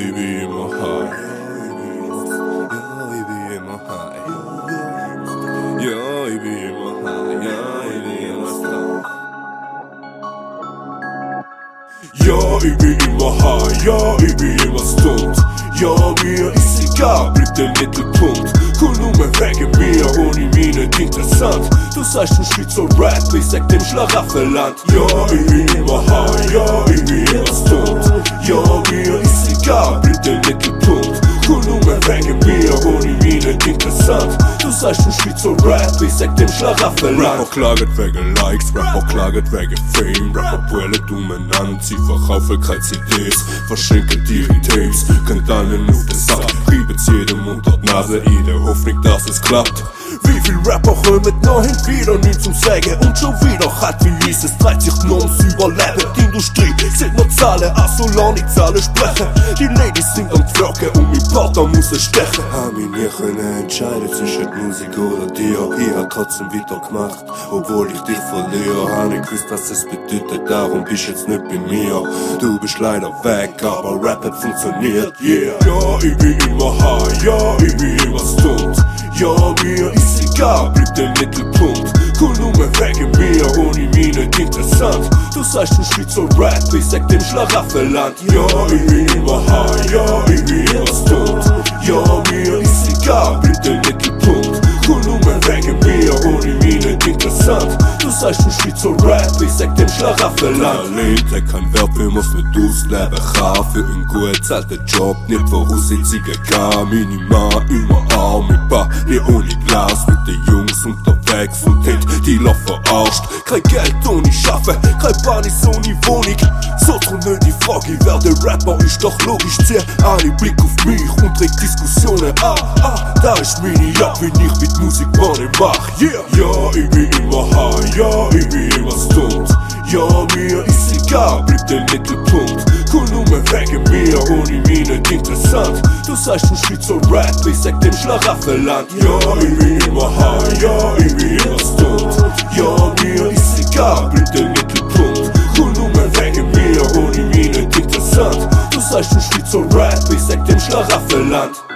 we be in my high. Yeah, we be in my high. Yeah, we be in Ja, ich bin immer high, ja, ich bin immer stunt. Ja, mir ist egal, bleib der Mittelpunkt. Komm nur mal weg in mir, ohne mich nicht interessant. Du sagst, du spielst so Rap, ich sag dem Schlaraffenland. Ja, ich bin immer high, ja, interessant. Du sagst, du spielst so Rap, ich sag dem Schlaraffenland. Rapper klagen wegen Likes, Rapper klagen wegen Fame. Rapper brüllen umeinander, sie verkaufen keine CDs Verschenken ihre Tapes, könnt allen auf den Sack. Reiben's jedem unter die Nase in der Hoffnung, dass es klappt. Wie viel Rapper kommen noch hin, wieder nichts zum Sagen Und schon wieder hat wie es dreht sich nur ums Überleben Die Industrie sieht nur Zahlen, ach solange die Zahlen sprechen. Die Ladies sind am Flocken und mein Partner muss es stechen. Hab mich nie können entscheiden zwischen Musik oder dir Ich hab trotzdem weitergemacht, obwohl ich dich verliere. Hab nicht gewusst, was es bedeutet, darum bist jetzt nicht bei mir. Du bist leider weg, aber Rap hat funktioniert, yeah. Ja, ich bin immer high, ja, ich bin immer stunt. Ja, mir ist egal, bleibt der Mittelpunkt interessant Du sagst, du spielst so Rap, ich sag dem Schlaraffenland Ja, ich bin immer high, ja, ich bin immer stunt Ja, mir ist egal, bleibt der Mittelpunkt Cool nur wegen mir, ohne nicht interessant. Du sagst, du spielst so Rap, ich sag dem Schlaraffenland. Der kein Werbe muss nicht ausleben. Kann Für einen gut zahlten Job, nicht Voraussetzungen Meine Mann immer arm mit Bar, nie ohne Glas Mit den Jungs und Hit, die Lauf verarscht Kein Geld ohne Schaffen, kein Panis ohne Wohnung So drum nicht die Frage, wer der Rapper ist doch logisch Zieh alle Blick auf mich und regt Diskussionen an ah, Da ist meine Jagd, wenn ich mit Musik Money mach Yeah, ja, ich bin immer high, ja, ich bin immer stunt Ja, mir ist egal, bleibt der Mittelpunkt Cool nur wegen mir, ohne mich interessant. Du sagst, du spielst so Rap, ich sag dem Schlaraffenland. Ja, ich bin immer high, ja, ich bin immer stunt. Ja, mir ist egal, der Mittelpunkt. Nur wegen mir, ohne mich nicht interessant. Du sagst, du spielst so Rap, ich sag dem Schlaraffenland